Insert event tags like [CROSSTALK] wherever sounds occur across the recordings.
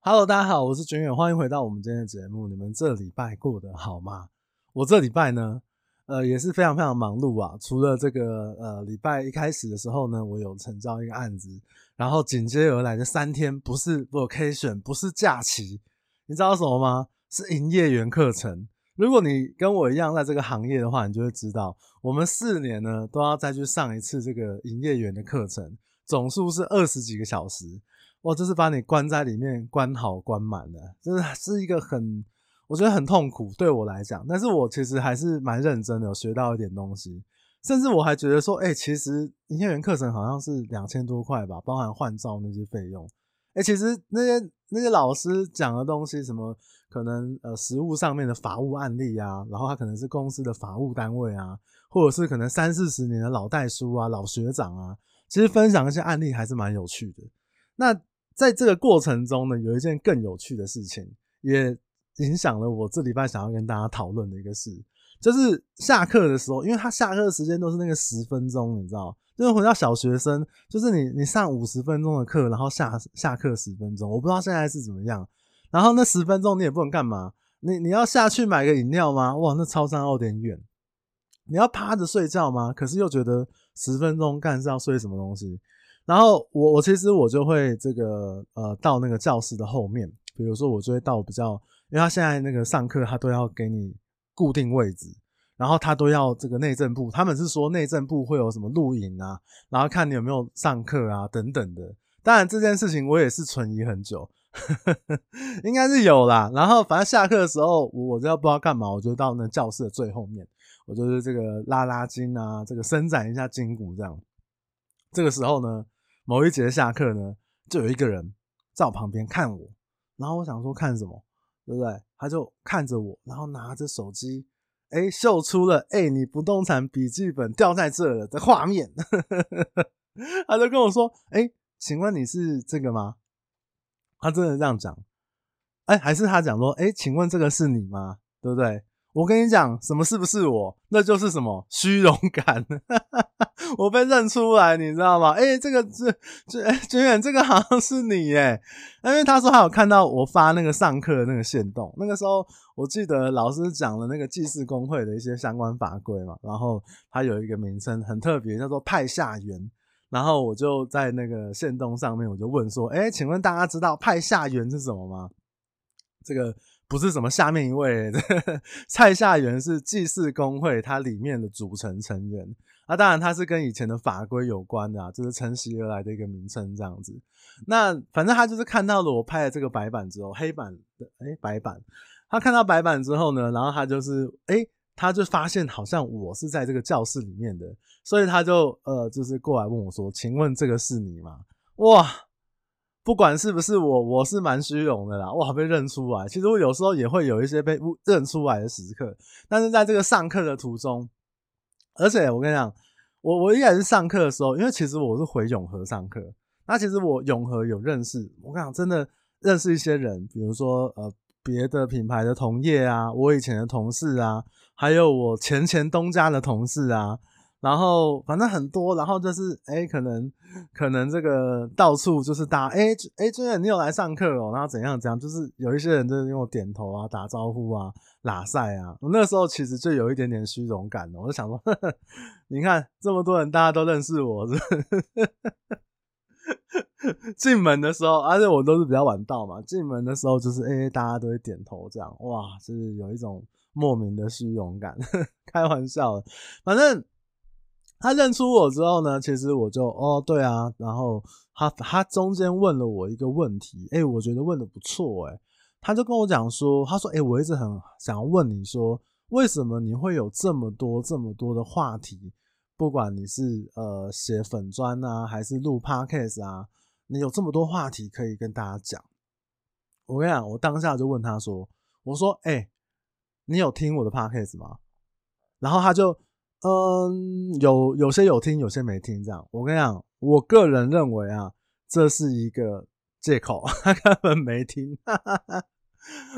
Hello，大家好，我是卷远，欢迎回到我们今天的节目。你们这礼拜过得好吗？我这礼拜呢，呃，也是非常非常忙碌啊。除了这个呃礼拜一开始的时候呢，我有成交一个案子，然后紧接而来的三天不是 vacation，不是假期，你知道什么吗？是营业员课程。如果你跟我一样在这个行业的话，你就会知道，我们四年呢都要再去上一次这个营业员的课程，总数是二十几个小时。哇，就是把你关在里面，关好关满的，真的是一个很，我觉得很痛苦，对我来讲。但是我其实还是蛮认真的，有学到一点东西。甚至我还觉得说，哎、其实营业员课程好像是两千多块吧，包含换照那些费用。哎、其实那些那些老师讲的东西，什么可能呃实务上面的法务案例啊，然后他可能是公司的法务单位啊，或者是可能三四十年的老代书啊、老学长啊，其实分享一些案例还是蛮有趣的。那在这个过程中呢，有一件更有趣的事情，也影响了我这礼拜想要跟大家讨论的一个事，就是下课的时候，因为他下课的时间都是那个十分钟，你知道，就是回到小学生，就是你你上五十分钟的课，然后下下课十分钟，我不知道现在是怎么样。然后那十分钟你也不能干嘛，你你要下去买个饮料吗？哇，那超商有点远。你要趴着睡觉吗？可是又觉得十分钟干是要睡什么东西？然后我我其实我就会这个呃到那个教室的后面，比如说我就会到比较，因为他现在那个上课他都要给你固定位置，然后他都要这个内政部，他们是说内政部会有什么录影啊，然后看你有没有上课啊等等的。当然这件事情我也是存疑很久，呵 [LAUGHS] 呵应该是有啦。然后反正下课的时候我我就要不知道干嘛，我就到那教室的最后面，我就是这个拉拉筋啊，这个伸展一下筋骨这样。这个时候呢。某一节下课呢，就有一个人在我旁边看我，然后我想说看什么，对不对？他就看着我，然后拿着手机，哎，秀出了哎，你不动产笔记本掉在这了的画面。[LAUGHS] 他就跟我说，哎，请问你是这个吗？他真的这样讲，哎，还是他讲说，哎，请问这个是你吗？对不对？我跟你讲，什么是不是我？那就是什么虚荣感。[LAUGHS] 我被认出来，你知道吗？哎、这个是这哎，军远，这个好像是你耶，因为他说他有看到我发那个上课的那个线动。那个时候我记得老师讲了那个祭祀公会的一些相关法规嘛，然后他有一个名称很特别，叫做派下员。然后我就在那个线动上面，我就问说：哎、请问大家知道派下员是什么吗？这个。不是什么下面一位，[LAUGHS] 蔡下元是祭祀公会它里面的组成成员啊，当然它是跟以前的法规有关的啊，就是承袭而来的一个名称这样子。那反正他就是看到了我拍的这个白板之后，黑板的哎白板，他看到白板之后呢，然后他就是哎，他就发现好像我是在这个教室里面的，所以他就呃就是过来问我说：“请问这个是你吗？”哇！不管是不是我，我是蛮虚荣的啦。哇，被认出来。其实我有时候也会有一些被认出来的时刻，但是在这个上课的途中，而且我跟你讲，我我一开始上课的时候，因为其实我是回永和上课，那其实我永和有认识，我跟你讲，真的认识一些人，比如说呃别的品牌的同业啊，我以前的同事啊，还有我前前东家的同事啊。然后反正很多，然后就是哎，可能可能这个到处就是大家哎哎，军远你有来上课哦，然后怎样怎样，就是有一些人就是用我点头啊、打招呼啊、拉赛啊。我那时候其实就有一点点虚荣感的，我就想说，呵呵，你看这么多人，大家都认识我，是 [LAUGHS] 进门的时候，而且我都是比较晚到嘛，进门的时候就是哎，大家都会点头这样，哇，就是有一种莫名的虚荣感，[LAUGHS] 开玩笑，反正。他认出我之后呢，其实我就哦对啊，然后他他中间问了我一个问题，诶，我觉得问的不错，诶，他就跟我讲说，他说，诶，我一直很想要问你说，为什么你会有这么多这么多的话题，不管你是呃写粉专啊，还是录 podcast 啊，你有这么多话题可以跟大家讲。我跟你讲，我当下就问他说，我说，诶，你有听我的 podcast 吗？然后他就。嗯，有有些有听，有些没听，这样。我跟你讲，我个人认为啊，这是一个借口，[LAUGHS] 他根本没听。哈哈哈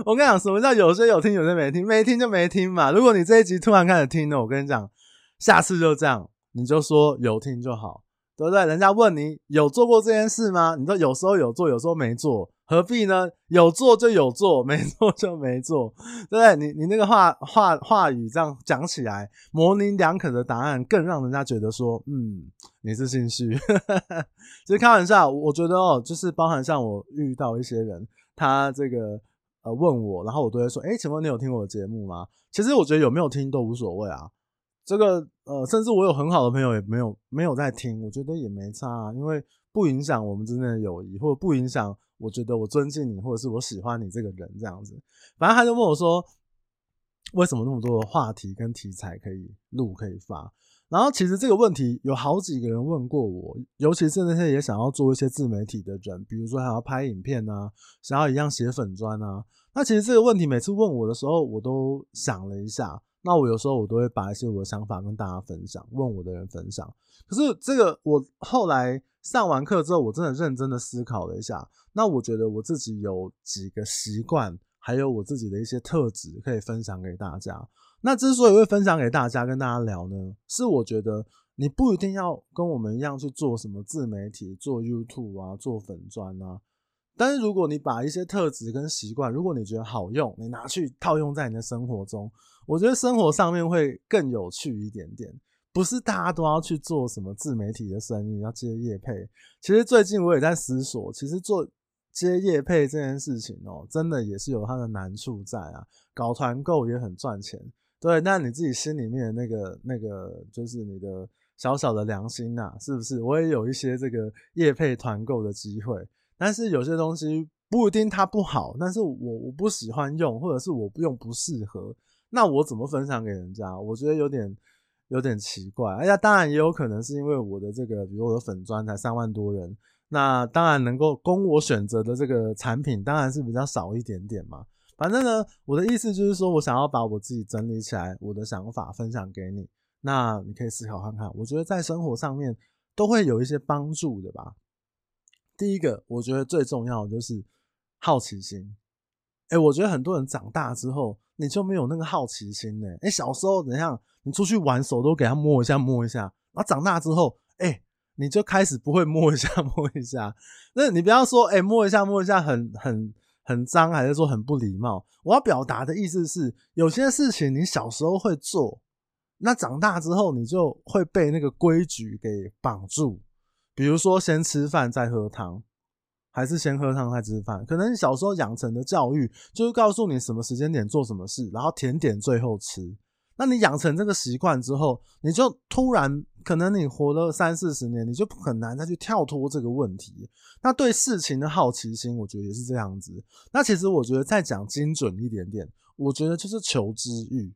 我跟你讲，什么叫有些有听，有些没听？没听就没听嘛。如果你这一集突然开始听了，我跟你讲，下次就这样，你就说有听就好，对不对？人家问你有做过这件事吗？你说有时候有做，有时候没做，何必呢？有做就有做，没做就没做，[LAUGHS] 对不对？你你那个话话话语这样讲起来，模棱两可的答案，更让人家觉得说，嗯，你是心虚。[LAUGHS] 其实开玩笑，我觉得哦，就是包含像我遇到一些人，他这个呃问我，然后我都会说，诶，请问你有听我的节目吗？其实我觉得有没有听都无所谓啊。这个呃，甚至我有很好的朋友也没有没有在听，我觉得也没差啊，因为不影响我们之间的友谊，或者不影响。我觉得我尊敬你，或者是我喜欢你这个人，这样子。反正他就问我说，为什么那么多的话题跟题材可以录可以发？然后其实这个问题有好几个人问过我，尤其是那些也想要做一些自媒体的人，比如说还要拍影片啊，想要一样写粉专啊。那其实这个问题每次问我的时候，我都想了一下。那我有时候我都会把一些我的想法跟大家分享，问我的人分享。可是这个我后来上完课之后，我真的认真的思考了一下。那我觉得我自己有几个习惯，还有我自己的一些特质可以分享给大家。那之所以会分享给大家，跟大家聊呢，是我觉得你不一定要跟我们一样去做什么自媒体，做 YouTube 啊，做粉专啊。但是如果你把一些特质跟习惯，如果你觉得好用，你拿去套用在你的生活中，我觉得生活上面会更有趣一点点。不是大家都要去做什么自媒体的生意，要接业配。其实最近我也在思索，其实做。接业配这件事情哦、真的也是有它的难处在啊。搞团购也很赚钱，对。那你自己心里面那个那个，就是你的小小的良心呐、啊，是不是？我也有一些这个业配团购的机会，但是有些东西不一定它不好，但是我我不喜欢用，或者是我不用不适合，那我怎么分享给人家？我觉得有点有点奇怪。哎呀，当然也有可能是因为我的这个，比如我的粉专才三万多人。那当然能够供我选择的这个产品当然是比较少一点点嘛。反正呢，我的意思就是说我想要把我自己整理起来，我的想法分享给你。那你可以思考看看，我觉得在生活上面都会有一些帮助的吧。第一个，我觉得最重要的就是好奇心。哎，我觉得很多人长大之后，你就没有那个好奇心呢。哎，小时候怎样？你出去玩，手都给他摸一下摸一下，然后长大之后，哎。你就开始不会摸一下 [LAUGHS] 摸一下，那你不要说，哎、摸一下摸一下很很很脏，还是说很不礼貌？我要表达的意思是，有些事情你小时候会做，那长大之后你就会被那个规矩给绑住。比如说，先吃饭再喝汤，还是先喝汤再吃饭？可能你小时候养成的教育就是告诉你什么时间点做什么事，然后甜点最后吃。那你养成这个习惯之后，你就突然可能你活了三四十年，你就很难再去跳脱这个问题。那对事情的好奇心，我觉得也是这样子。那其实我觉得再讲精准一点点，我觉得就是求知欲，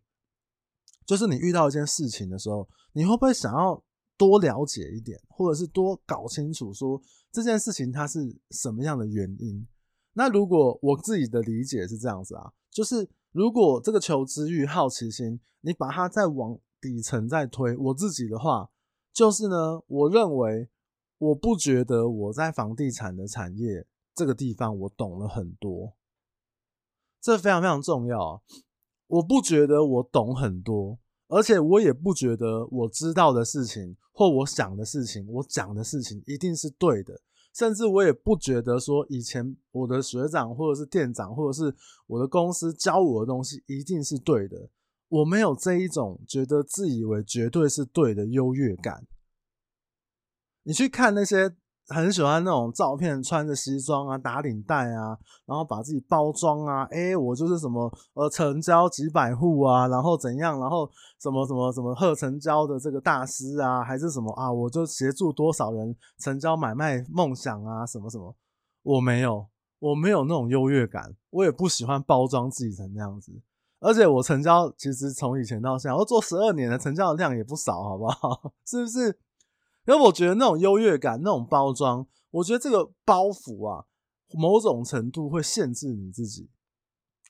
就是你遇到一件事情的时候，你会不会想要多了解一点，或者是多搞清楚说这件事情它是什么样的原因？那如果我自己的理解是这样子啊，就是。如果这个求知欲、好奇心，你把它再往底层再推，我自己的话，就是呢，我认为我不觉得我在房地产的产业这个地方我懂了很多，这非常非常重要。我不觉得我懂很多，而且我也不觉得我知道的事情或我想的事情，我讲的事情一定是对的。甚至我也不觉得说以前我的学长或者是店长或者是我的公司教我的东西一定是对的，我没有这一种觉得自以为绝对是对的优越感。你去看那些。很喜欢那种照片，穿着西装啊，打领带啊，然后把自己包装啊，哎、欸，我就是什么呃，成交几百户啊，然后怎样，然后什么什么什么贺成交的这个大师啊，还是什么啊，我就协助多少人成交买卖梦想啊，什么什么，我没有，我没有那种优越感，我也不喜欢包装自己成那样子，而且我成交其实从以前到现在，我做十二年的成交的量也不少，好不好？[LAUGHS] 是不是？因为我觉得那种优越感、那种包装，我觉得这个包袱啊，某种程度会限制你自己。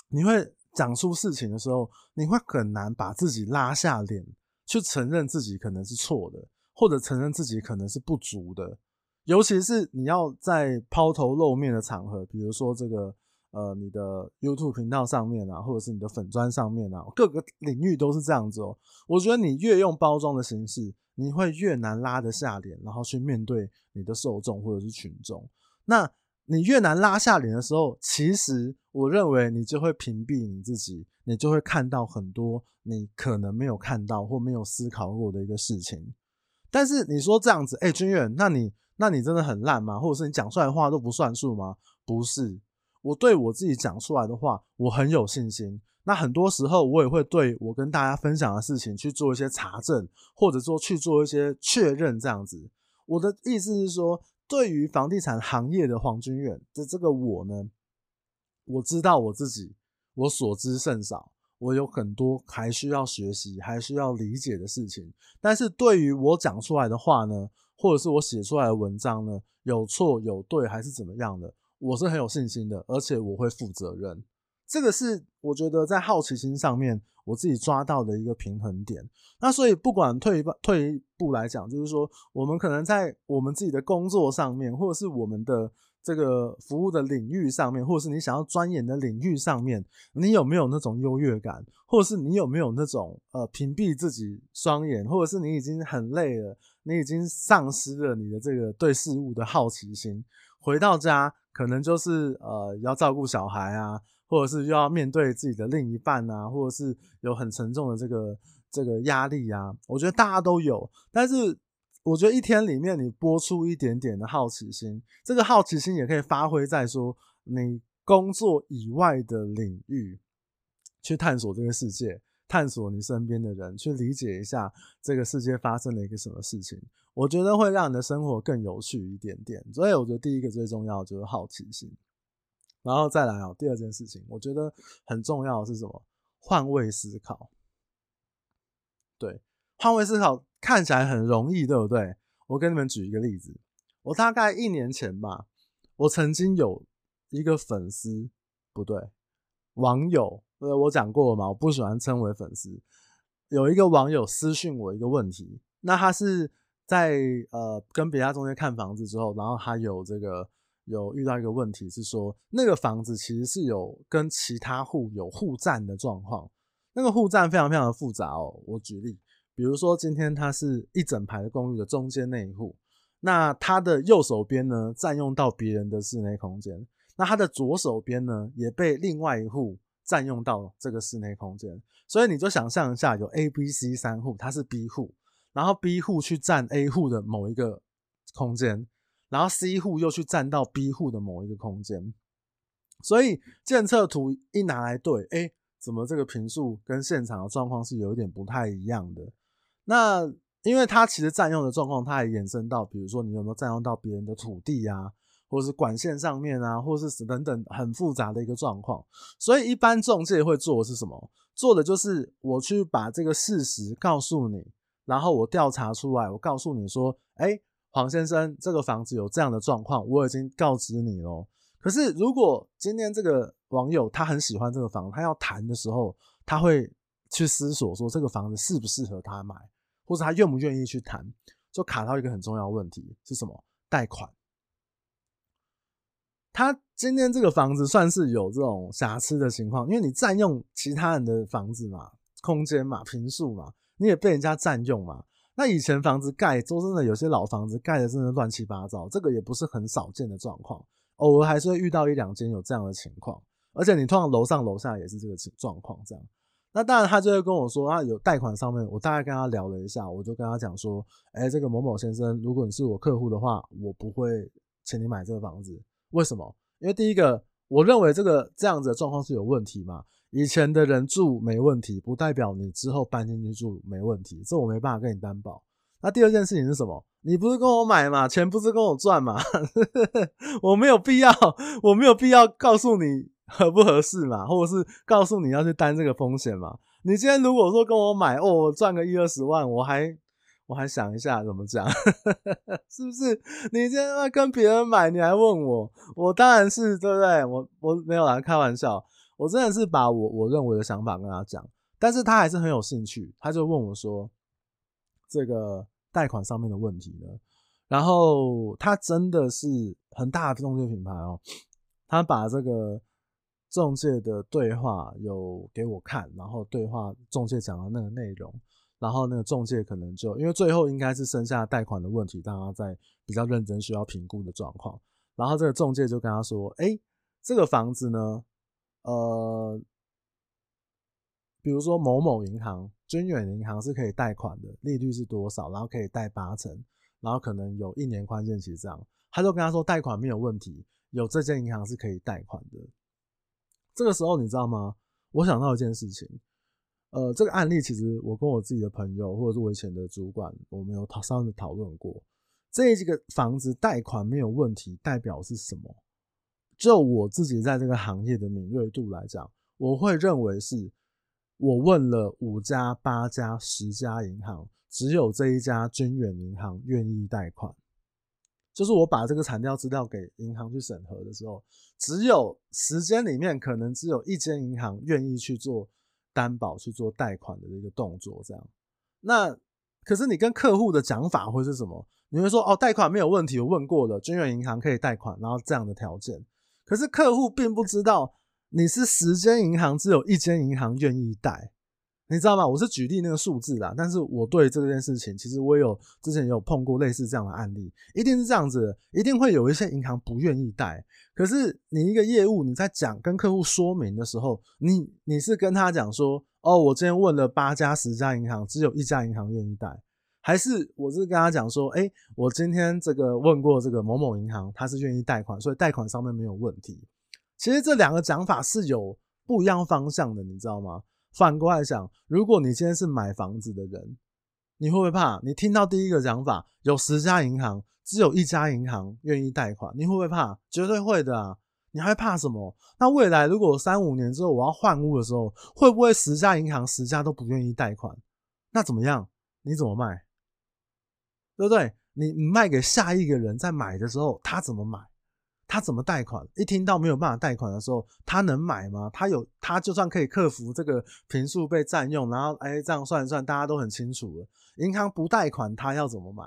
你会讲出事情的时候，你会很难把自己拉下脸，去承认自己可能是错的，或者承认自己可能是不足的。尤其是你要在抛头露面的场合，比如说这个呃，你的 YouTube 频道上面啊，或者是你的粉专上面啊，各个领域都是这样子哦。我觉得你越用包装的形式。你会越难拉得下脸，然后去面对你的受众或者是群众。那你越难拉下脸的时候，其实我认为你就会屏蔽你自己，你就会看到很多你可能没有看到或没有思考过的一个事情。但是你说这样子，哎、欸，军远，那你那你真的很烂吗？或者是你讲出来的话都不算数吗？不是，我对我自己讲出来的话，我很有信心。那很多时候，我也会对我跟大家分享的事情去做一些查证，或者说去做一些确认，这样子。我的意思是说。对于房地产行业的黄君远的这个我呢，我知道我自己，我所知甚少，我有很多还需要学习、还需要理解的事情。但是对于我讲出来的话呢，或者是我写出来的文章呢，有错有对还是怎么样的，我是很有信心的，而且我会负责任。这个是我觉得在好奇心上面。我自己抓到的一个平衡点，那所以不管退一步退一步来讲，就是说我们可能在我们自己的工作上面，或者是我们的这个服务的领域上面，或者是你想要钻研的领域上面，你有没有那种优越感，或者是你有没有那种呃屏蔽自己双眼，或者是你已经很累了，你已经丧失了你的这个对事物的好奇心，回到家可能就是呃要照顾小孩啊。或者是又要面对自己的另一半啊，或者是有很沉重的这个这个压力啊，我觉得大家都有。但是我觉得一天里面你播出一点点的好奇心，这个好奇心也可以发挥在说你工作以外的领域，去探索这个世界，探索你身边的人，去理解一下这个世界发生了一个什么事情。我觉得会让你的生活更有趣一点点。所以我觉得第一个最重要的就是好奇心。然后再来哦，第二件事情，我觉得很重要的是什么？换位思考。对，换位思考看起来很容易，对不对？我跟你们举一个例子，我大概一年前吧，我曾经有一个粉丝，不对，网友，呃，我讲过了嘛，我不喜欢称为粉丝。有一个网友私讯我一个问题，那他是在呃跟别家中介看房子之后，然后他有这个。有遇到一个问题是说，那个房子其实是有跟其他户有互占的状况，那个互占非常非常的复杂哦。我举例，比如说今天它是一整排的公寓的中间那一户，那它的右手边呢占用到别人的室内空间，那它的左手边呢也被另外一户占用到这个室内空间，所以你就想象一下，有 A、B、C 三户，它是 B 户，然后 B 户去占 A 户的某一个空间。然后 C 户又去占到 B 户的某一个空间，所以建测图一拿来对，哎，怎么这个坪数跟现场的状况是有一点不太一样的？那因为它其实占用的状况，它也延伸到，比如说你有没有占用到别人的土地啊，或者是管线上面啊，或是等等很复杂的一个状况。所以一般中介会做的是什么？做的就是我去把这个事实告诉你，然后我调查出来，我告诉你说，哎。黄先生，这个房子有这样的状况，我已经告知你了。可是，如果今天这个网友他很喜欢这个房子，他要谈的时候，他会去思索说这个房子适不适合他买，或者他愿不愿意去谈，就卡到一个很重要的问题是什么？贷款。他今天这个房子算是有这种瑕疵的情况，因为你占用其他人的房子嘛，空间嘛，平数嘛，你也被人家占用嘛。那以前房子盖，说真的，有些老房子盖的真的乱七八糟，这个也不是很少见的状况，偶尔还是会遇到一两间有这样的情况，而且你通常楼上楼下也是这个情状况这样。那当然他就会跟我说，啊，有贷款上面，我大概跟他聊了一下，我就跟他讲说，哎，这个某某先生，如果你是我客户的话，我不会请你买这个房子，为什么？因为第一个，我认为这个这样子的状况是有问题嘛。以前的人住没问题，不代表你之后搬进去住没问题，这我没办法跟你担保。那第二件事情是什么？你不是跟我买嘛，钱不是跟我赚嘛，[LAUGHS] 我没有必要，我没有必要告诉你合不合适嘛，或者是告诉你要去担这个风险嘛。你今天如果说跟我买，哦，赚个一二十万，我还我还想一下怎么讲，[LAUGHS] 是不是？你今天跟别人买，你还问我，我当然是对不对？我我没有来开玩笑。我真的是把我我认为的想法跟他讲，但是他还是很有兴趣，他就问我说：“这个贷款上面的问题呢？”然后他真的是很大的中介品牌哦，他把这个中介的对话有给我看，然后对话中介讲的那个内容，然后那个中介可能就因为最后应该是剩下贷款的问题，大家在比较认真需要评估的状况。然后这个中介就跟他说：“哎，这个房子呢，呃，比如说某某银行、军远银行是可以贷款的，利率是多少？然后可以贷八成，然后可能有一年宽限期这样。”他就跟他说：“贷款没有问题，有这间银行是可以贷款的。”这个时候你知道吗？我想到一件事情，呃，这个案例其实我跟我自己的朋友或者是我以前的主管，我们有讨稍微讨论过。这几个房子贷款没有问题，代表是什么？就我自己在这个行业的敏锐度来讲，我会认为是，我问了五家、八家、十家银行，只有这一家军远银行愿意贷款。就是我把这个产调资料给银行去审核的时候，只有时间里面可能只有一间银行愿意去做担保、去做贷款的一个动作，这样。那可是你跟客户的讲法会是什么？你会说哦，贷款没有问题，我问过了，君远银行可以贷款，然后这样的条件。可是客户并不知道你是十间银行，只有一间银行愿意贷，你知道吗？我是举例那个数字啦，但是我对这件事情，其实我有之前也有碰过类似这样的案例，一定是这样子，一定会有一些银行不愿意贷。可是你一个业务你在讲跟客户说明的时候，你你是跟他讲说，哦，我今天问了八家十家银行，只有一家银行愿意贷。还是我是跟他讲说，哎、我今天这个问过这个某某银行，他是愿意贷款，所以贷款上面没有问题。其实这两个讲法是有不一样方向的，你知道吗？反过来讲，如果你今天是买房子的人，你会不会怕？你听到第一个讲法，有十家银行，只有一家银行愿意贷款，你会不会怕？绝对会的啊！你还怕什么？那未来如果三五年之后我要换屋的时候，会不会十家银行十家都不愿意贷款？那怎么样？你怎么卖？对不对？你你卖给下一个人，在买的时候，他怎么买？他怎么贷款？一听到没有办法贷款的时候，他能买吗？他有，他就算可以克服这个频数被占用，然后哎，这样算一算，大家都很清楚了。银行不贷款，他要怎么买？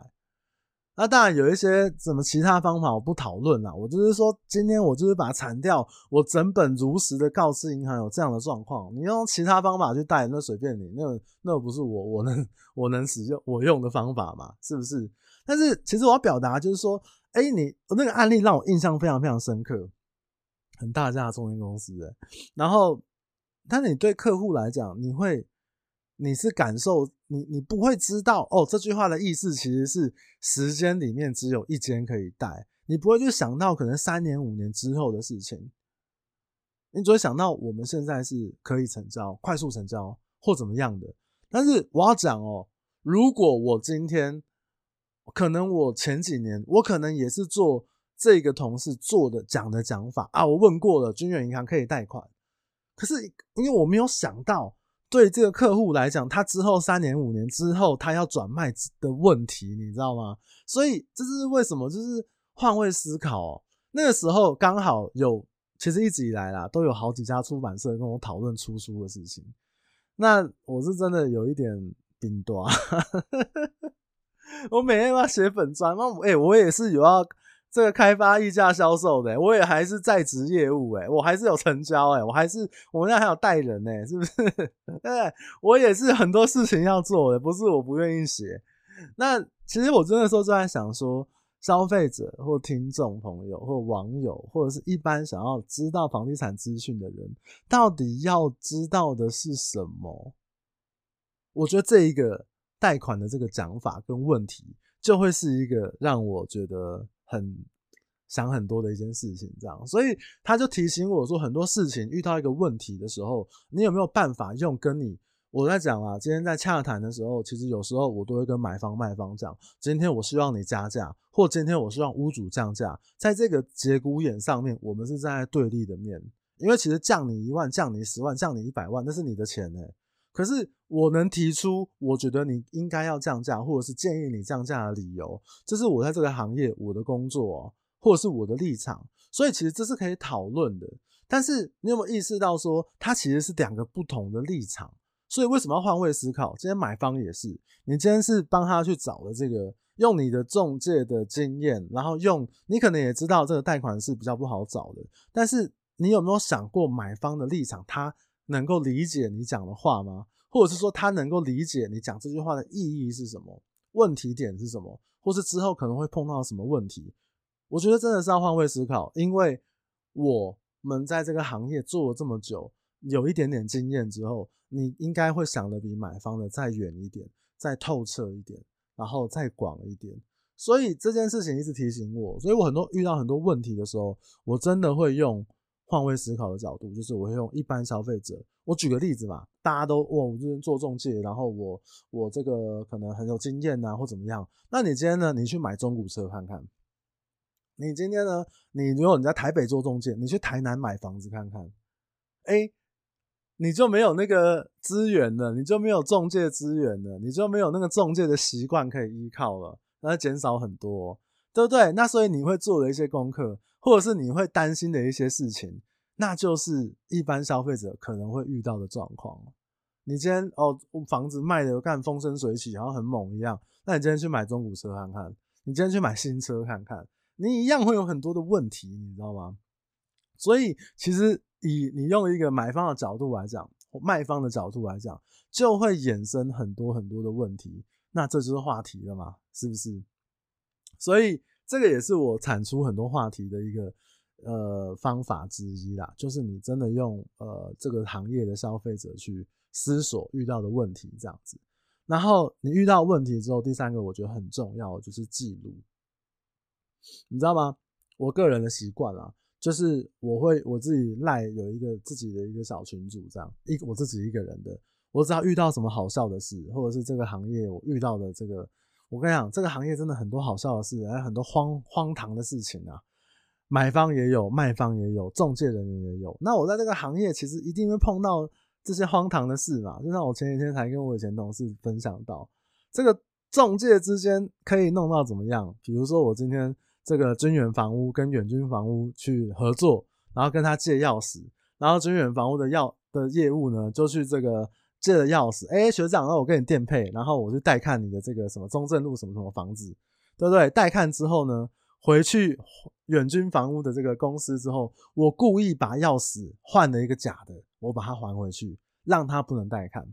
那当然有一些什么其他方法，我不讨论了。我就是说，今天我就是把它铲掉，我整本如实的告知银行有这样的状况。你用其他方法去贷，那随便你，那那不是我我能我能使用我用的方法嘛？是不是？但是其实我要表达就是说，哎、你那个案例让我印象非常非常深刻，很大家的中介公司，然后，但你对客户来讲，你会。你是感受你，你不会知道哦。这句话的意思其实是时间里面只有一间可以带，你不会去想到可能三年五年之后的事情，你只会想到我们现在是可以成交、快速成交或怎么样的。但是我要讲哦，如果我今天可能我前几年我可能也是做这个同事做的讲的讲法啊，我问过了，君远银行可以贷款，可是因为我没有想到。对这个客户来讲，他之后三年五年之后，他要转卖的问题，你知道吗？所以这是为什么？就是换位思考哦。那个时候刚好有，其实一直以来啦，都有好几家出版社跟我讨论出书的事情。那我是真的有一点冰多，[LAUGHS] 我每天要写本专，那我哎，我也是有要。这个开发溢价销售的，我也还是在职业务，诶我还是有成交，诶我还是我们家还有带人，呢，是不是？[LAUGHS] 对，我也是很多事情要做的，不是我不愿意写。那其实我真的时候就在想说，消费者或听众朋友或网友，或者是一般想要知道房地产资讯的人，到底要知道的是什么？我觉得这一个贷款的这个讲法跟问题，就会是一个让我觉得。很想很多的一件事情，这样，所以他就提醒我说，很多事情遇到一个问题的时候，你有没有办法用跟你我在讲啊？今天在洽谈的时候，其实有时候我都会跟买方卖方讲，今天我希望你加价，或今天我希望屋主降价，在这个节骨眼上面，我们是站在对立的面，因为其实降你一万、降你十万、降你一百万，那是你的钱呢、可是我能提出，我觉得你应该要降价，或者是建议你降价的理由，这是我在这个行业我的工作，或者是我的立场，所以其实这是可以讨论的。但是你有没有意识到说，它其实是两个不同的立场？所以为什么要换位思考？今天买方也是，你今天是帮他去找的这个，用你的中介的经验，然后用你可能也知道这个贷款是比较不好找的，但是你有没有想过买方的立场？他能够理解你讲的话吗？或者是说他能够理解你讲这句话的意义是什么？问题点是什么？或是之后可能会碰到什么问题？我觉得真的是要换位思考，因为我们在这个行业做了这么久，有一点点经验之后，你应该会想的比买方的再远一点，再透彻一点，然后再广一点。所以这件事情一直提醒我，所以我很多遇到很多问题的时候，我真的会用换位思考的角度，就是我会用一般消费者。我举个例子嘛，大家都哇，我这边做中介，然后我我这个可能很有经验呐，或怎么样？那你今天呢？你去买中古车看看。你今天呢？你如果你在台北做中介，你去台南买房子看看，哎，你就没有那个资源了，你就没有中介资源了，你就没有那个中介的习惯可以依靠了。那减少很多，对不对？那所以你会做的一些功课，或者是你会担心的一些事情，那就是一般消费者可能会遇到的状况。你今天哦，房子卖的干风生水起，然后很猛一样。那你今天去买中古车看看，你今天去买新车看看，你一样会有很多的问题，你知道吗？所以其实以你用一个买方的角度来讲，卖方的角度来讲，就会衍生很多很多的问题。那这就是话题了嘛，是不是？所以这个也是我产出很多话题的一个呃方法之一啦，就是你真的用呃这个行业的消费者去思索遇到的问题这样子，然后你遇到问题之后，第三个我觉得很重要就是记录，你知道吗？我个人的习惯啊，就是我会我自己赖有一个自己的一个小群组这样，一我自己一个人的。我只要遇到什么好笑的事，或者是这个行业我遇到的这个，我跟你讲，这个行业真的很多好笑的事，还有很多荒荒唐的事情啊。买方也有，卖方也有，中介人员也有。那我在这个行业其实一定会碰到这些荒唐的事嘛。就像我前几天才跟我以前同事分享到，这个中介之间可以弄到怎么样？比如说我今天这个军远房屋跟远军房屋去合作，然后跟他借钥匙，然后军远房屋的要的业务呢，就去这个。借的钥匙，哎、学长，那我跟你电配，然后我就带看你的这个什么中正路什么什么房子，对不对？带看之后呢，回去远军房屋的这个公司之后，我故意把钥匙换了一个假的，我把它还回去，让他不能带看。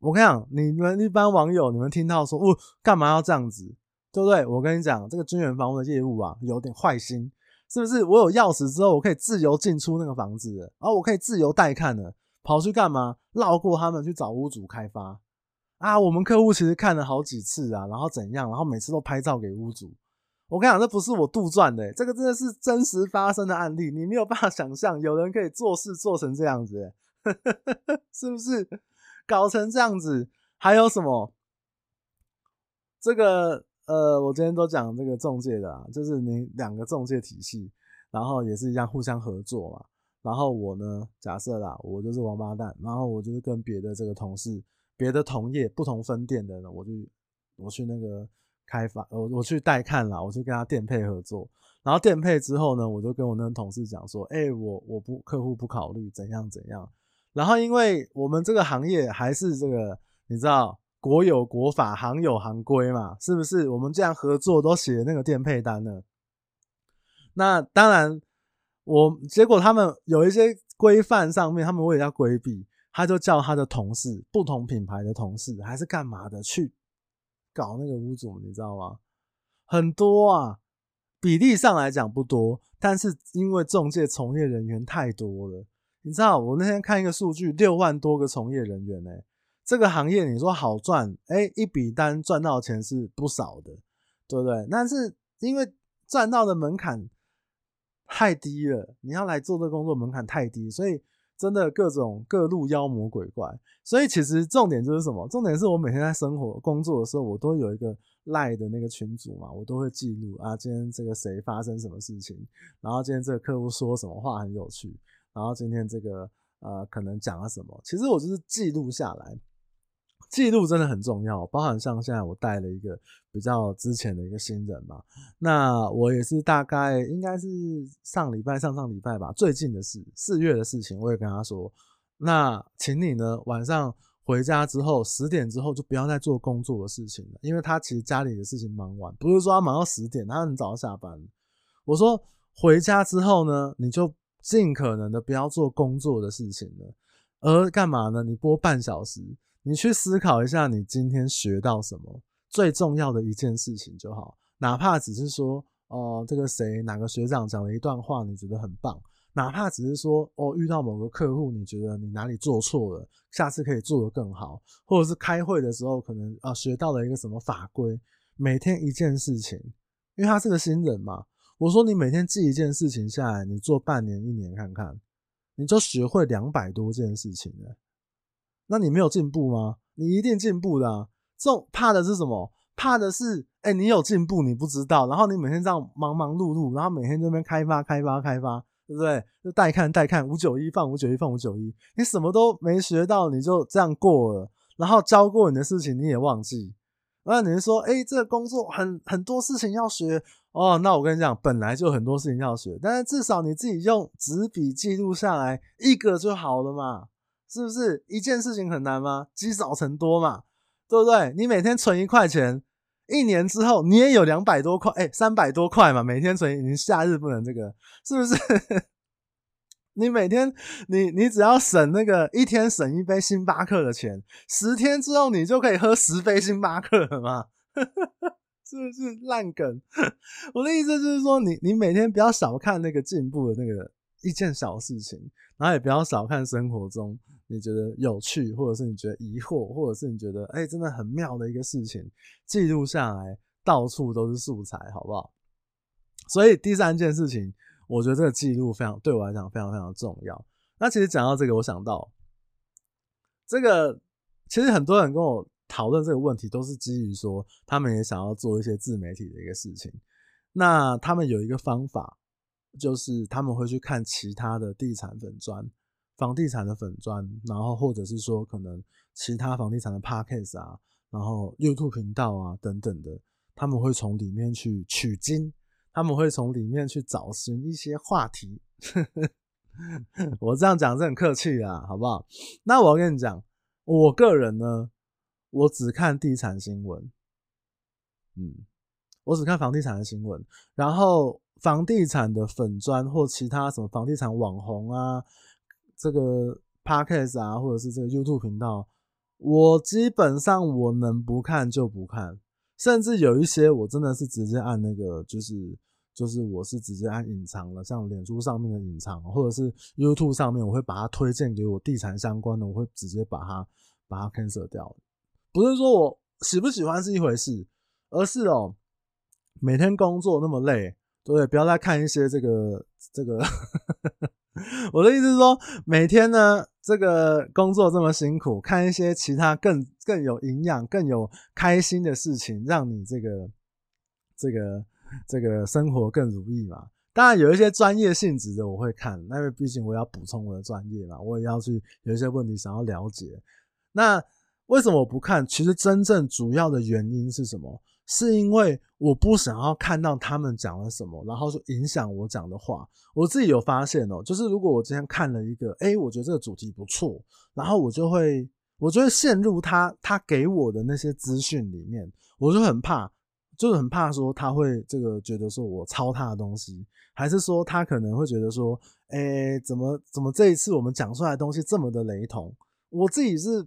我跟你讲，你们一般网友，你们听到说，哦，干嘛要这样子，对不对？我跟你讲，这个军远房屋的业务啊，有点坏心，是不是？我有钥匙之后，我可以自由进出那个房子，然后我可以自由带看的。跑去干嘛？绕过他们去找屋主开发啊！我们客户其实看了好几次啊，然后怎样？然后每次都拍照给屋主。我跟你讲，这不是我杜撰的，这个真的是真实发生的案例。你没有办法想象，有人可以做事做成这样子，[LAUGHS] 是不是？搞成这样子，还有什么？这个呃，我今天都讲这个中介的啊，就是你两个中介体系，然后也是一样互相合作嘛。然后我呢，假设啦，我就是王八蛋，然后我就是跟别的这个同事、别的同业、不同分店的呢，我就我去那个开发，我我去带看啦，我去跟他店配合作。然后店配之后呢，我就跟我那个同事讲说，哎、我我不客户不考虑怎样怎样。然后因为我们这个行业还是这个，你知道，国有国法，行有行规嘛，是不是？我们这样合作都写那个店配单了。那当然。我结果他们有一些规范上面，他们为了要规避，他就叫他的同事，不同品牌的同事还是干嘛的去搞那个屋主，你知道吗？很多啊，比例上来讲不多，但是因为中介从业人员太多了，你知道，我那天看一个数据，六万多个从业人员呢、欸，这个行业你说好赚，哎，一笔单赚到钱是不少的，对不对？但是因为赚到的门槛。太低了，你要来做这工作门槛太低，所以真的各种各路妖魔鬼怪。所以其实重点就是什么？重点是我每天在生活工作的时候，我都有一个赖的那个群组嘛，我都会记录啊，今天这个谁发生什么事情，然后今天这个客户说什么话很有趣，然后今天这个呃可能讲了什么，其实我就是记录下来。记录真的很重要，包含像现在我带了一个比较之前的一个新人嘛，那我也是大概应该是上礼拜、上上礼拜吧，最近的事，四月的事情，我也跟他说，那请你呢晚上回家之后十点之后就不要再做工作的事情了，因为他其实家里的事情忙完，不是说他忙到十点，他很早下班。我说回家之后呢，你就尽可能的不要做工作的事情了，而干嘛呢？你播半小时。你去思考一下，你今天学到什么？最重要的一件事情就好，哪怕只是说，哦、呃，这个谁哪个学长讲了一段话，你觉得很棒，哪怕只是说哦，遇到某个客户，你觉得你哪里做错了，下次可以做得更好，或者是开会的时候可能啊学到了一个什么法规，每天一件事情，因为他是个新人嘛，我说你每天记一件事情下来，你做半年一年看看，你就学会两百多件事情了，那你没有进步吗？你一定进步的，这种怕的是什么？怕的是，哎、你有进步你不知道，然后你每天这样忙忙碌碌，然后每天这边开发开发开发，对不对？就带看带看，五九一放五九一放五九一，你什么都没学到，你就这样过了，然后教过你的事情你也忘记，那你就说，哎、这个工作很很多事情要学哦，那我跟你讲，本来就很多事情要学，但是至少你自己用纸笔记录下来一个就好了嘛，是不是？一件事情很难吗？积少成多嘛，对不对？你每天存一块钱。一年之后，你也有两百多块，哎、三百多块嘛，每天存。你夏日不能这个，是不是？[LAUGHS] 你每天，你你只要省那个一天省一杯星巴克的钱，十天之后你就可以喝十杯星巴克了嘛？[LAUGHS] 是不是烂梗？[LAUGHS] 我的意思就是说，你你每天不要小看那个进步的那个一件小事情，然后也不要小看生活中。你觉得有趣，或者是你觉得疑惑，或者是你觉得哎、真的很妙的一个事情，记录下来，到处都是素材，好不好？所以第三件事情，我觉得这个记录非常对我来讲非常非常重要。那其实讲到这个，我想到这个，其实很多人跟我讨论这个问题，都是基于说他们也想要做一些自媒体的一个事情。那他们有一个方法，就是他们会去看其他的地产粉砖。房地产的粉砖，然后或者是说可能其他房地产的 podcast 啊，然后 YouTube 频道啊等等的，他们会从里面去取经，他们会从里面去找寻一些话题。[LAUGHS] 我这样讲是很客气啊，好不好？那我要跟你讲，我个人呢，我只看地产新闻，嗯，我只看房地产的新闻，然后房地产的粉砖或其他什么房地产网红啊。这个 podcast 啊，或者是这个 YouTube 频道，我基本上我能不看就不看，甚至有一些我真的是直接按那个，就是就是我是直接按隐藏了，像脸书上面的隐藏，或者是 YouTube 上面，我会把它推荐给我地产相关的，我会直接把它把它 cancel 掉。不是说我喜不喜欢是一回事，而是哦，每天工作那么累，对不对？不要再看一些这个这个。[LAUGHS] 我的意思是说，每天呢，这个工作这么辛苦，看一些其他更更有营养、更有开心的事情，让你这个这个这个生活更如意嘛。当然，有一些专业性质的我会看，因为毕竟我要补充我的专业嘛，我也要去有一些问题想要了解。那为什么我不看？其实真正主要的原因是什么？是因为我不想要看到他们讲了什么，然后就影响我讲的话。我自己有发现哦，就是如果我今天看了一个，诶，我觉得这个主题不错，然后我就会，我就会陷入他他给我的那些资讯里面，我就很怕，就是很怕说他会这个觉得说我抄他的东西，还是说他可能会觉得说，诶，怎么怎么这一次我们讲出来的东西这么的雷同？我自己是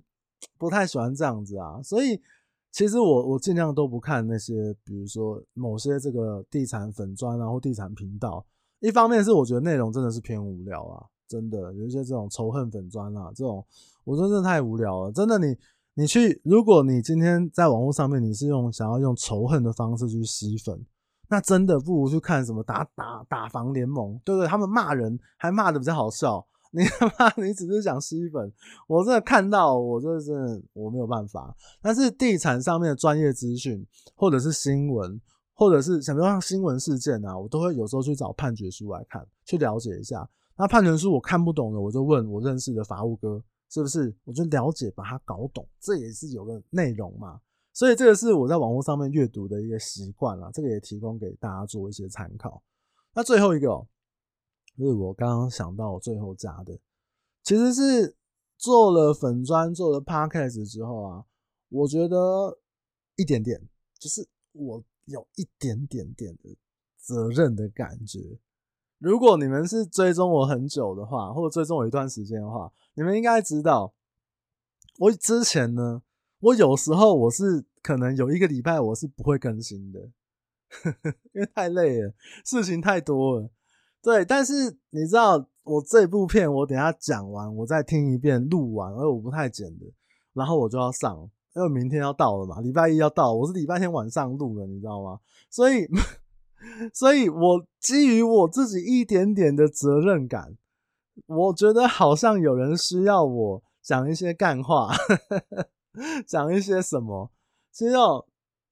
不太喜欢这样子啊，所以。其实我我尽量都不看那些，比如说某些这个地产粉专啊或地产频道。一方面是我觉得内容真的是偏无聊啊，真的有一些这种仇恨粉专啊，这种我真的太无聊了。真的你，你去，如果你今天在网络上面你是用想要用仇恨的方式去吸粉，那真的不如去看什么打打打房联盟，对不对？他们骂人还骂的比较好笑。你他妈，你只是想吸粉，我真的看到，我真的是我没有办法。但是地产上面的专业资讯，或者是新闻，或者是想要像新闻事件啊，我都会有时候去找判决书来看，去了解一下。那判决书我看不懂的，我就问我认识的法务哥，是不是？我就了解，把它搞懂，这也是有个内容嘛。所以这个是我在网络上面阅读的一个习惯啦，这个也提供给大家做一些参考。那最后一个喔。是我刚刚想到我最后加的，其实是做了粉专、做了 podcast 之后啊，我觉得一点点，就是我有一点点点的责任的感觉。如果你们是追踪我很久的话，或者追踪我一段时间的话，你们应该知道，我之前呢，我有时候我是可能有一个礼拜我是不会更新的。[LAUGHS] 因为太累了，事情太多了。对，但是你知道，我这部片我等下讲完，我再听一遍录完，而我不太剪的，然后我就要上，因为明天要到了嘛，礼拜一要到，我是礼拜天晚上录的，你知道吗？所以，[LAUGHS] 所以我基于我自己一点点的责任感，我觉得好像有人需要我讲一些干话，[LAUGHS] 讲一些什么，其实。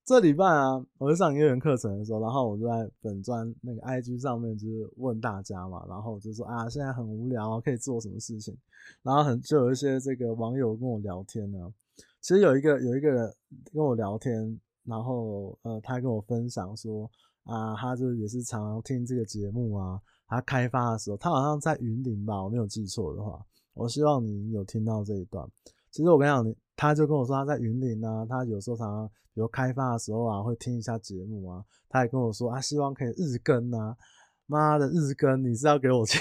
这礼拜啊，我在上音乐课程的时候，然后我就在本专那个 IG 上面就是问大家嘛，然后就说啊，现在很无聊，可以做什么事情？然后很就有一些这个网友跟我聊天呢。其实有一个有一个人跟我聊天，然后呃，他跟我分享说啊，他就也是常常听这个节目啊。他开发的时候，他好像在云林吧，我没有记错的话。我希望你有听到这一段。其实我跟你讲，他就跟我说他在云林啊，他有时候常常比如开发的时候啊，会听一下节目啊。他也跟我说啊，希望可以日更啊。妈的，日更你是要给我钱？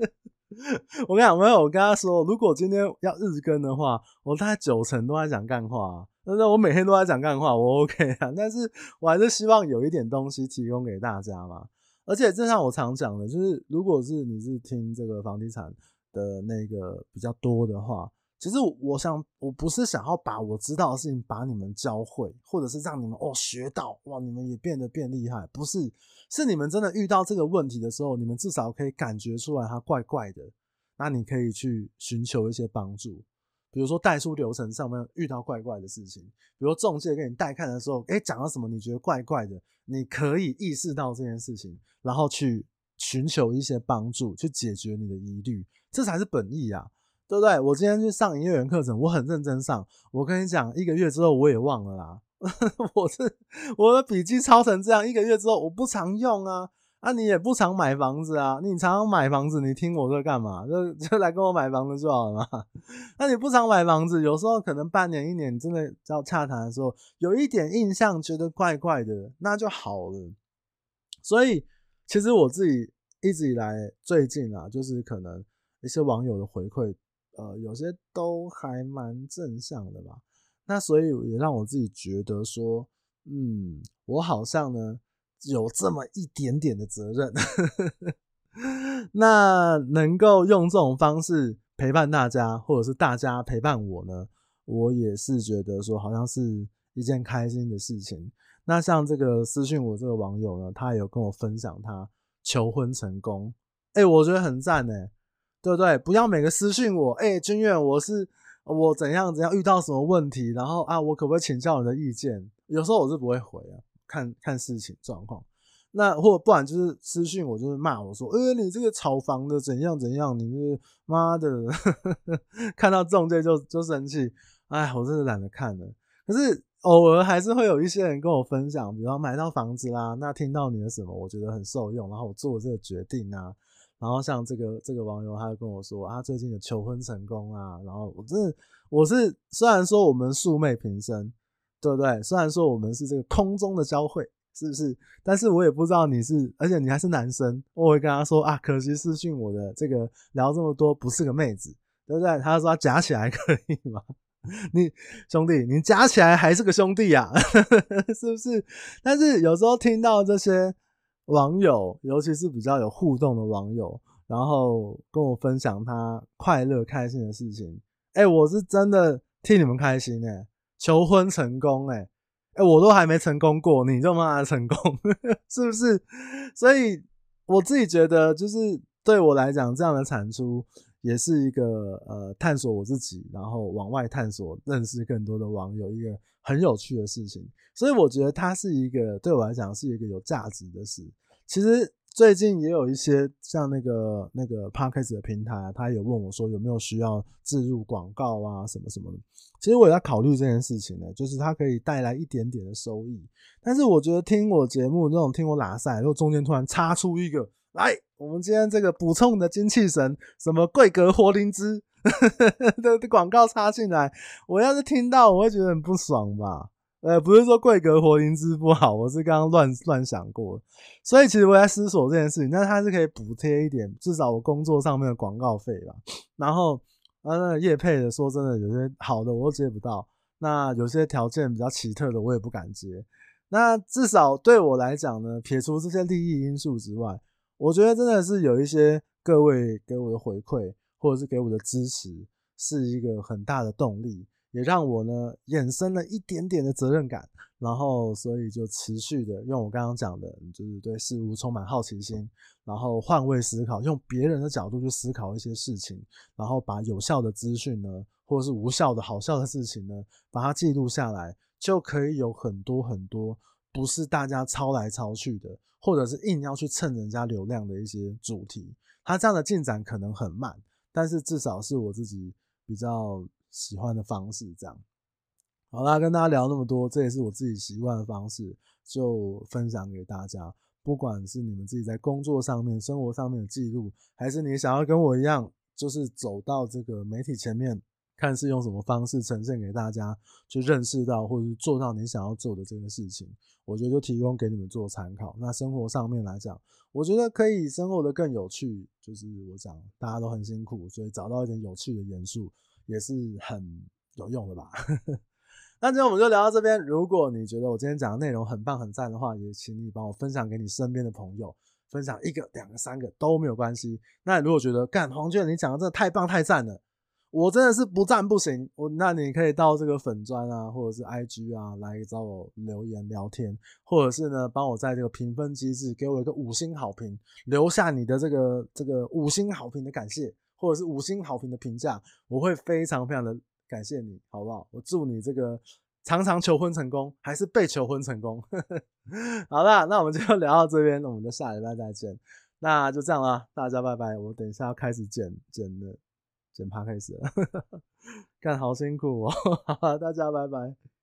[LAUGHS] 我跟你讲，没有，我跟他说，如果今天要日更的话，我大概九成都在讲干话啊。但是我每天都在讲干话，我 OK 啊。但是我还是希望有一点东西提供给大家嘛。而且就像我常讲的，就是如果是你是听这个房地产的那个比较多的话。其实我想，我不是想要把我知道的事情把你们教会，或者是让你们哦学到哇，你们也变得变厉害。不是，是你们真的遇到这个问题的时候，你们至少可以感觉出来它怪怪的。那你可以去寻求一些帮助，比如说代书流程上面遇到怪怪的事情，比如中介给你带看的时候，诶，讲了什么你觉得怪怪的，你可以意识到这件事情，然后去寻求一些帮助，去解决你的疑虑，这才是本意啊。对不对？我今天去上营业员课程，我很认真上。我跟你讲，一个月之后我也忘了啦。[LAUGHS] 我是我的笔记抄成这样，一个月之后我不常用啊。啊，你也不常买房子啊？你常常买房子，你听我这干嘛？[LAUGHS] 就就来跟我买房子就好了嘛。[LAUGHS] 那你不常买房子，有时候可能半年一年，真的要洽谈的时候，有一点印象觉得怪怪的，那就好了。所以其实我自己一直以来最近啊，就是可能一些网友的回馈。呃，有些都还蛮正向的吧，那所以也让我自己觉得说，嗯，我好像呢有这么一点点的责任，[LAUGHS] 那能够用这种方式陪伴大家，或者是大家陪伴我呢，我也是觉得说好像是一件开心的事情。那像这个私信我这个网友呢，他有跟我分享他求婚成功，哎、我觉得很赞哎。对不对？不要每个私讯我，哎、君远，我是我怎样怎样遇到什么问题，然后啊，我可不可以请教你的意见？有时候我是不会回啊，看看事情状况。那或不然就是私讯我，就是骂我说，呃，你这个炒房的怎样怎样，你是妈的，[LAUGHS] 看到中介就就生气，哎，我真的懒得看了。可是偶尔还是会有一些人跟我分享，比如买到房子啦，那听到你的什么，我觉得很受用，然后我做这个决定啊。然后像这个这个网友，他就跟我说啊，最近有求婚成功啊。然后我真的我是虽然说我们素昧平生，对不对？虽然说我们是这个空中的交汇，是不是？但是我也不知道你是，而且你还是男生，我会跟他说啊，可惜私讯我的这个聊这么多不是个妹子，对不对？他说他夹起来 [LAUGHS] 可以吗？你兄弟，你夹起来还是个兄弟呀，[LAUGHS] 是不是？但是有时候听到这些。网友，尤其是比较有互动的网友，然后跟我分享他快乐、开心的事情。哎、我是真的替你们开心哎、求婚成功哎、欸！哎、我都还没成功过，你就骂他成功，[LAUGHS] 是不是？所以我自己觉得，就是对我来讲，这样的产出也是一个呃探索我自己，然后往外探索、认识更多的网友，一个很有趣的事情。所以我觉得它是一个对我来讲是一个有价值的事。其实最近也有一些像那个那个 Podcast 的平台，他有问我说有没有需要置入广告啊什么什么的。其实我也在考虑这件事情呢，就是它可以带来一点点的收益。但是我觉得听我节目那种听我拉赛，如果中间突然插出一个来，我们今天这个补充的精气神，什么贵格活灵芝 [LAUGHS] 的广告插进来，我要是听到，我会觉得很不爽吧。呃，不是说贵格活灵芝不好，我是刚刚乱乱想过，所以其实我在思索这件事情，但是它是可以补贴一点，至少我工作上面的广告费吧。然后，啊，那业配的，说真的，有些好的我都接不到，那有些条件比较奇特的，我也不敢接。那至少对我来讲呢，撇除这些利益因素之外，我觉得真的是有一些各位给我的回馈，或者是给我的支持，是一个很大的动力，也让我呢衍生了一点点的责任感。然后，所以就持续的用我刚刚讲的，就是对事物充满好奇心，然后换位思考，用别人的角度去思考一些事情，然后把有效的资讯呢，或者是无效的好笑的事情呢，把它记录下来，就可以有很多很多不是大家抄来抄去的，或者是硬要去蹭人家流量的一些主题。它这样的进展可能很慢，但是至少是我自己比较喜欢的方式，这样。好啦，跟大家聊那么多，这也是我自己习惯的方式，就分享给大家。不管是你们自己在工作上面、生活上面的记录，还是你想要跟我一样，就是走到这个媒体前面，看是用什么方式呈现给大家，去认识到或者是做到你想要做的这个事情，我觉得就提供给你们做参考。那生活上面来讲，我觉得可以生活的更有趣，就是我讲大家都很辛苦，所以找到一点有趣的元素也是很有用的吧。[LAUGHS] 那今天我们就聊到这边。如果你觉得我今天讲的内容很棒很赞的话，也请你帮我分享给你身边的朋友，分享一个、两个、三个都没有关系。那如果觉得干黄俊，你讲的真的太棒太赞了，我真的是不赞不行。我那你可以到这个粉砖啊，或者是 IG 啊来找我留言聊天，或者是呢帮我在这个评分机制给我一个五星好评，留下你的这个这个五星好评的感谢，或者是五星好评的评价，我会非常非常的。感谢你，好不好？我祝你这个常常求婚成功，还是被求婚成功。[LAUGHS] 好啦，那我们就聊到这边，那我们就下礼拜再见。那就这样啦，大家拜拜。我等一下要开始剪剪的剪 Podcast 了，[LAUGHS] 干好辛苦哦。[LAUGHS] 好，大家拜拜。